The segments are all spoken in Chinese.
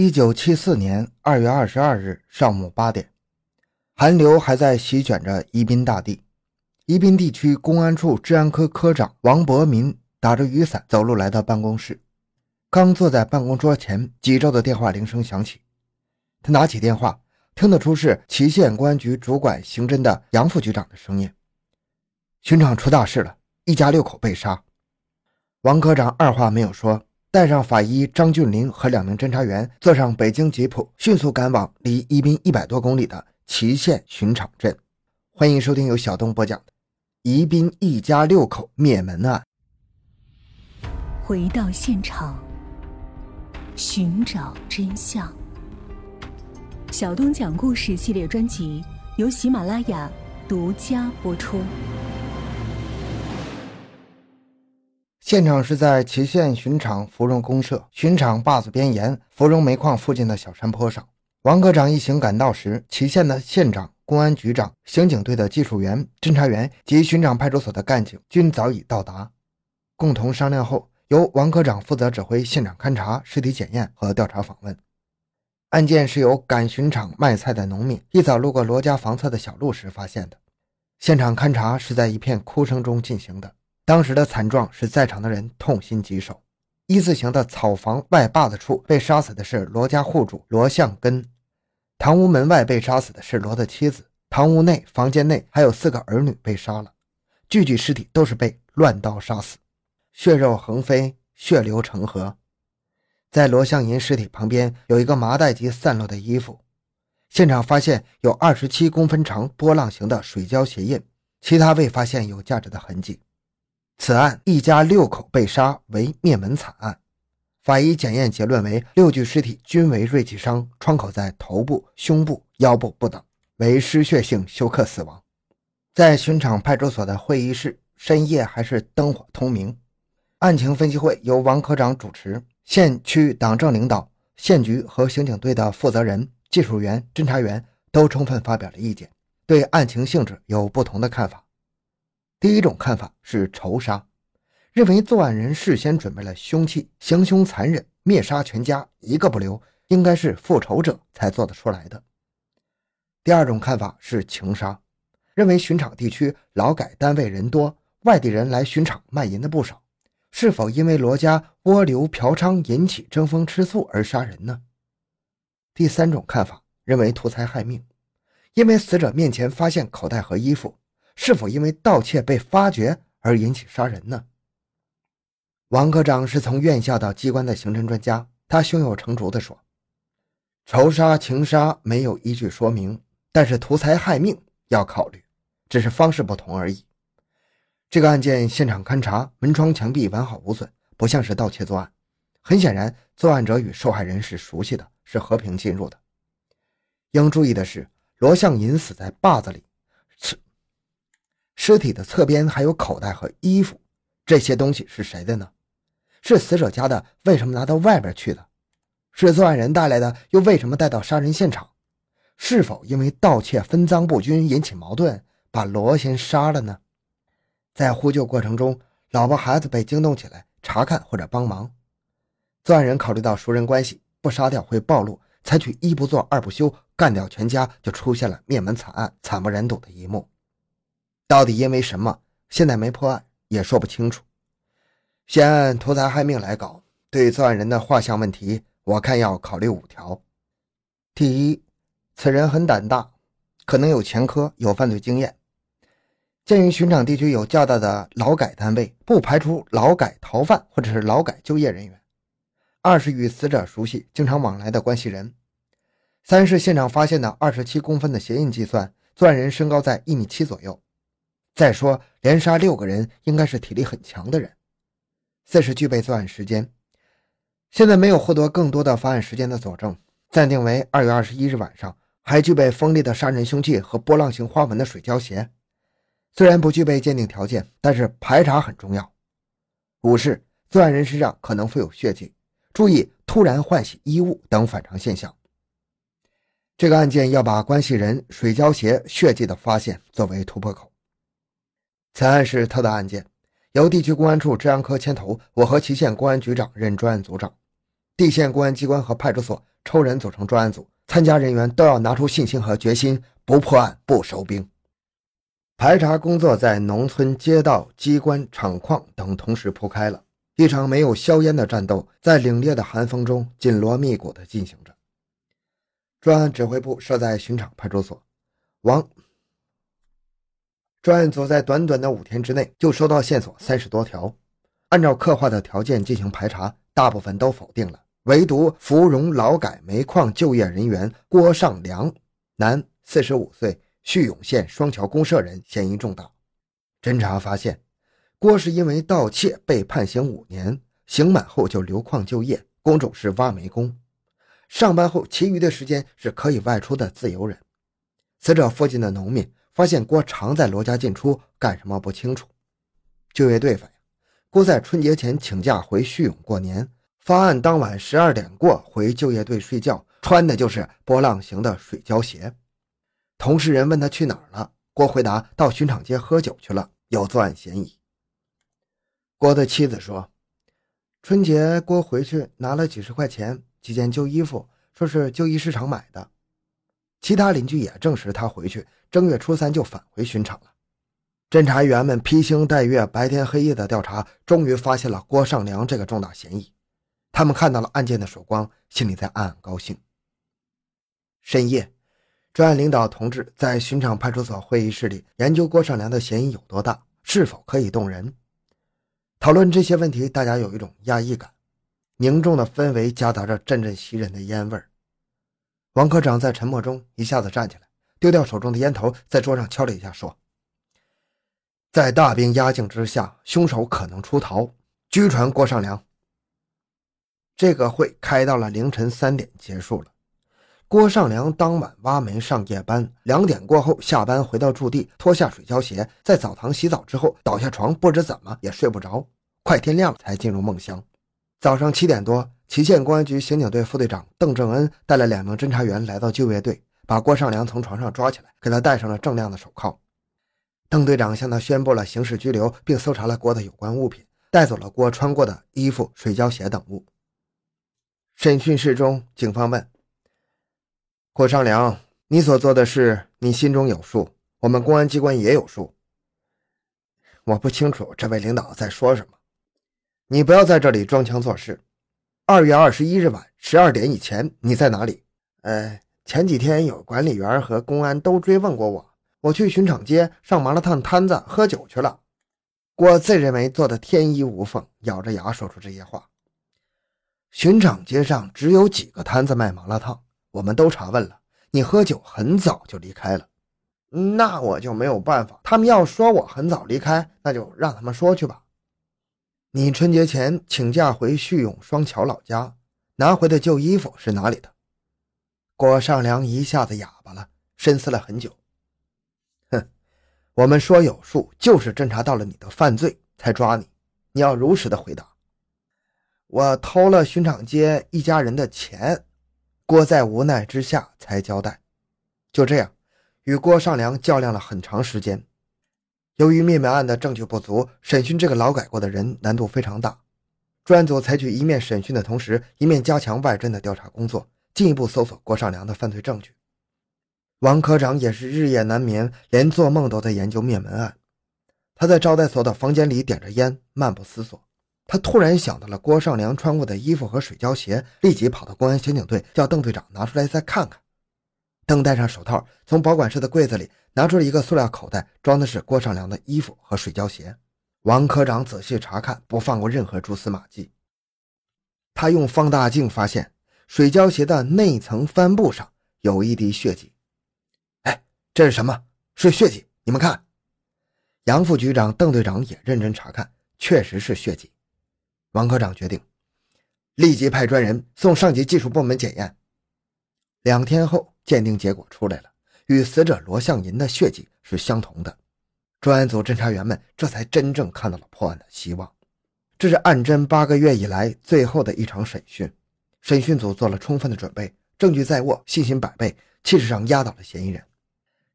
一九七四年二月二十二日上午八点，寒流还在席卷着宜宾大地。宜宾地区公安处治安科科长王伯民打着雨伞走路来到办公室，刚坐在办公桌前，几周的电话铃声响起。他拿起电话，听得出是祁县公安局主管刑侦的杨副局长的声音：“巡场出大事了，一家六口被杀。”王科长二话没有说。带上法医张俊林和两名侦查员，坐上北京吉普，迅速赶往离宜宾一百多公里的祁县巡场镇。欢迎收听由小东播讲的《宜宾一家六口灭门案》。回到现场，寻找真相。小东讲故事系列专辑由喜马拉雅独家播出。现场是在祁县巡场芙蓉公社巡场坝子边沿芙蓉煤矿附近的小山坡上。王科长一行赶到时，祁县的县长、公安局长、刑警队的技术员、侦查员及巡场派出所的干警均早已到达。共同商量后，由王科长负责指挥现场勘查、尸体检验和调查访问。案件是由赶巡场卖菜的农民一早路过罗家房侧的小路时发现的。现场勘查是在一片哭声中进行的。当时的惨状使在场的人痛心疾首。一字形的草房外坝子处被杀死的是罗家户主罗向根，堂屋门外被杀死的是罗的妻子，堂屋内房间内还有四个儿女被杀了，具具尸体都是被乱刀杀死，血肉横飞，血流成河。在罗向银尸体旁边有一个麻袋及散落的衣服，现场发现有二十七公分长波浪形的水胶鞋印，其他未发现有价值的痕迹。此案一家六口被杀为灭门惨案，法医检验结论为六具尸体均为锐器伤，创口在头部、胸部、腰部不等，为失血性休克死亡。在巡场派出所的会议室，深夜还是灯火通明。案情分析会由王科长主持，县区党政领导、县局和刑警队的负责人、技术员、侦查员都充分发表了意见，对案情性质有不同的看法。第一种看法是仇杀，认为作案人事先准备了凶器，行凶残忍，灭杀全家一个不留，应该是复仇者才做得出来的。第二种看法是情杀，认为巡场地区劳改单位人多，外地人来巡场卖淫的不少，是否因为罗家窝流嫖娼引起争风吃醋而杀人呢？第三种看法认为图财害命，因为死者面前发现口袋和衣服。是否因为盗窃被发觉而引起杀人呢？王科长是从院校到机关的刑侦专家，他胸有成竹地说：“仇杀、情杀没有依据说明，但是图财害命要考虑，只是方式不同而已。这个案件现场勘查，门窗墙壁完好无损，不像是盗窃作案。很显然，作案者与受害人是熟悉的，是和平进入的。应注意的是，罗向银死在坝子里。”尸体的侧边还有口袋和衣服，这些东西是谁的呢？是死者家的，为什么拿到外边去的？是作案人带来的，又为什么带到杀人现场？是否因为盗窃分赃不均引起矛盾，把罗先杀了呢？在呼救过程中，老婆孩子被惊动起来，查看或者帮忙。作案人考虑到熟人关系，不杀掉会暴露，采取一不做二不休，干掉全家，就出现了灭门惨案，惨不忍睹的一幕。到底因为什么？现在没破案，也说不清楚。先按图财害命来搞，对作案人的画像问题，我看要考虑五条。第一，此人很胆大，可能有前科，有犯罪经验。鉴于巡场地区有较大的劳改单位，不排除劳改逃犯或者是劳改就业人员。二是与死者熟悉、经常往来的关系人。三是现场发现的二十七公分的鞋印计算，作案人身高在一米七左右。再说，连杀六个人应该是体力很强的人。四是具备作案时间，现在没有获得更多的发案时间的佐证，暂定为二月二十一日晚上。还具备锋利的杀人凶器和波浪形花纹的水胶鞋，虽然不具备鉴定条件，但是排查很重要。五是作案人身上可能附有血迹，注意突然换洗衣物等反常现象。这个案件要把关系人水胶鞋血迹的发现作为突破口。此案是特大案件，由地区公安处治安科牵头，我和祁县公安局长任专案组长，地县公安机关和派出所抽人组成专案组，参加人员都要拿出信心和决心，不破案不收兵。排查工作在农村、街道、机关、厂矿等同时铺开了。一场没有硝烟的战斗，在凛冽的寒风中紧锣密鼓地进行着。专案指挥部设在巡场派出所，王专案组在短短的五天之内就收到线索三十多条，按照刻画的条件进行排查，大部分都否定了，唯独芙蓉劳改煤矿就业人员郭尚良，男，四十五岁。叙永县双桥公社人嫌疑重大，侦查发现，郭是因为盗窃被判刑五年，刑满后就留矿就业，工种是挖煤工，上班后其余的时间是可以外出的自由人。死者附近的农民发现郭常在罗家进出，干什么不清楚。就业队反映，郭在春节前请假回叙永过年，发案当晚十二点过回就业队睡觉，穿的就是波浪形的水胶鞋。同事人问他去哪儿了，郭回答到巡场街喝酒去了，有作案嫌疑。郭的妻子说，春节郭回去拿了几十块钱，几件旧衣服，说是旧衣市场买的。其他邻居也证实他回去正月初三就返回巡场了。侦查员们披星戴月、白天黑夜的调查，终于发现了郭尚良这个重大嫌疑。他们看到了案件的曙光，心里在暗暗高兴。深夜。专案领导同志在巡场派出所会议室里研究郭尚良的嫌疑有多大，是否可以动人。讨论这些问题，大家有一种压抑感，凝重的氛围夹杂着阵阵袭人的烟味儿。王科长在沉默中一下子站起来，丢掉手中的烟头，在桌上敲了一下，说：“在大兵压境之下，凶手可能出逃，拘传郭尚良。”这个会开到了凌晨三点结束了。郭尚良当晚挖煤上夜班，两点过后下班回到驻地，脱下水胶鞋，在澡堂洗澡之后倒下床，不知怎么也睡不着，快天亮了才进入梦乡。早上七点多，祁县公安局刑警队副队长邓正恩带了两名侦查员来到救援队，把郭尚良从床上抓起来，给他戴上了锃亮的手铐。邓队长向他宣布了刑事拘留，并搜查了郭的有关物品，带走了郭穿过的衣服、水胶鞋等物。审讯室中，警方问。郭尚良，你所做的事，你心中有数，我们公安机关也有数。我不清楚这位领导在说什么，你不要在这里装腔作势。二月二十一日晚十二点以前，你在哪里？呃，前几天有管理员和公安都追问过我，我去巡场街上麻辣烫摊子喝酒去了。郭自认为做的天衣无缝，咬着牙说出这些话。巡场街上只有几个摊子卖麻辣烫。我们都查问了，你喝酒很早就离开了，那我就没有办法。他们要说我很早离开，那就让他们说去吧。你春节前请假回叙永双桥老家，拿回的旧衣服是哪里的？郭尚良一下子哑巴了，深思了很久。哼，我们说有数，就是侦查到了你的犯罪才抓你，你要如实的回答。我偷了巡场街一家人的钱。郭在无奈之下才交代，就这样，与郭尚良较量了很长时间。由于灭门案的证据不足，审讯这个劳改过的人难度非常大。专案组采取一面审讯的同时，一面加强外侦的调查工作，进一步搜索郭尚良的犯罪证据。王科长也是日夜难眠，连做梦都在研究灭门案。他在招待所的房间里点着烟，漫不思索。他突然想到了郭尚良穿过的衣服和水胶鞋，立即跑到公安刑警队，叫邓队长拿出来再看看。邓戴上手套，从保管室的柜子里拿出了一个塑料口袋，装的是郭尚良的衣服和水胶鞋。王科长仔细查看，不放过任何蛛丝马迹。他用放大镜发现水胶鞋的内层帆布上有一滴血迹。哎，这是什么？是血迹！你们看。杨副局长、邓队长也认真查看，确实是血迹。王科长决定立即派专人送上级技术部门检验。两天后，鉴定结果出来了，与死者罗向银的血迹是相同的。专案组侦查员们这才真正看到了破案的希望。这是案侦八个月以来最后的一场审讯，审讯组做了充分的准备，证据在握，信心百倍，气势上压倒了嫌疑人。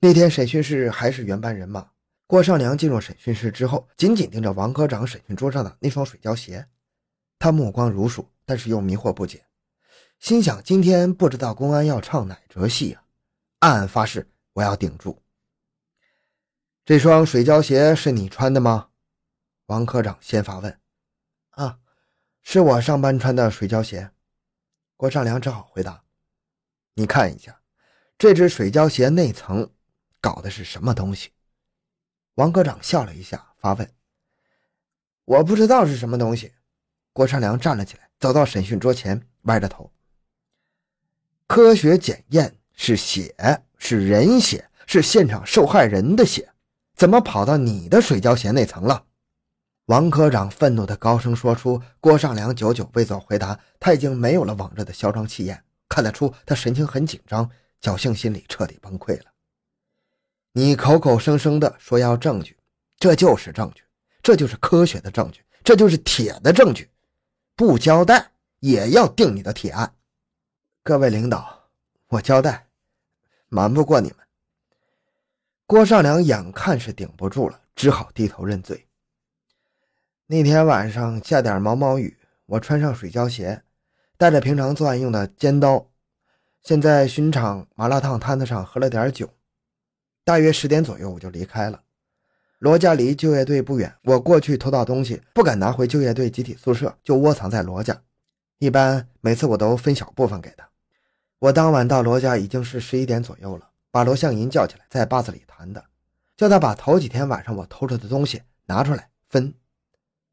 那天审讯室还是原班人马。郭尚良进入审讯室之后，紧紧盯着王科长审讯桌上的那双水胶鞋。他目光如鼠，但是又迷惑不解。心想今天不知道公安要唱哪折戏啊，暗暗发誓我要顶住。这双水胶鞋是你穿的吗？王科长先发问。啊，是我上班穿的水胶鞋。郭尚良只好回答：“你看一下，这只水胶鞋内层搞的是什么东西？”王科长笑了一下，发问：“我不知道是什么东西。”郭尚良站了起来，走到审讯桌前，歪着头：“科学检验是血，是人血，是现场受害人的血，怎么跑到你的水胶鞋内层了？”王科长愤怒地高声说出。郭尚良久久未做回答，他已经没有了往日的嚣张气焰，看得出他神情很紧张，侥幸心理彻底崩溃了。你口口声声的说要证据，这就是证据，这就是科学的证据，这就是铁的证据。不交代也要定你的铁案。各位领导，我交代，瞒不过你们。郭尚良眼看是顶不住了，只好低头认罪。那天晚上下点毛毛雨，我穿上水胶鞋，带着平常作案用的尖刀，先在巡场麻辣烫摊子上喝了点酒。大约十点左右，我就离开了。罗家离就业队不远，我过去偷到东西，不敢拿回就业队集体宿舍，就窝藏在罗家。一般每次我都分小部分给他。我当晚到罗家已经是十一点左右了，把罗向银叫起来，在坝子里谈的，叫他把头几天晚上我偷着的东西拿出来分。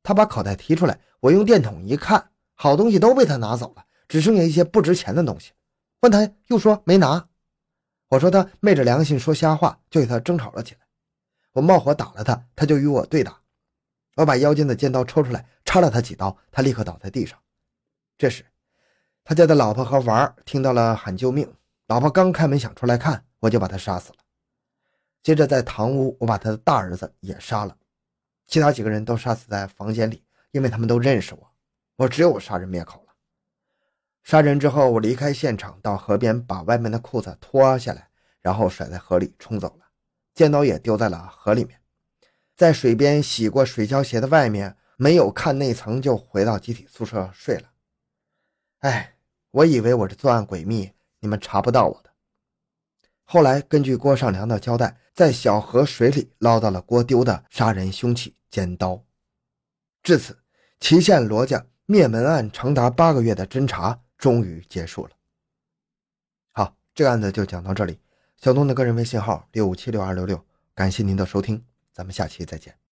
他把口袋提出来，我用电筒一看，好东西都被他拿走了，只剩下一些不值钱的东西。问他又说没拿。我说他昧着良心说瞎话，就与他争吵了起来。我冒火打了他，他就与我对打。我把腰间的尖刀抽出来，插了他几刀，他立刻倒在地上。这时，他家的老婆和娃儿听到了喊救命。老婆刚开门想出来看，我就把他杀死了。接着在堂屋，我把他的大儿子也杀了，其他几个人都杀死在房间里，因为他们都认识我，我只有杀人灭口了。杀人之后，我离开现场，到河边把外面的裤子脱下来，然后甩在河里冲走了，尖刀也丢在了河里面。在水边洗过水胶鞋的外面，没有看内层就回到集体宿舍睡了。哎，我以为我是作案诡秘，你们查不到我的。后来根据郭尚良的交代，在小河水里捞到了郭丢的杀人凶器尖刀。至此，祁县罗家灭门案长达八个月的侦查。终于结束了。好，这个案子就讲到这里。小东的个人微信号六五七六二六六，感谢您的收听，咱们下期再见。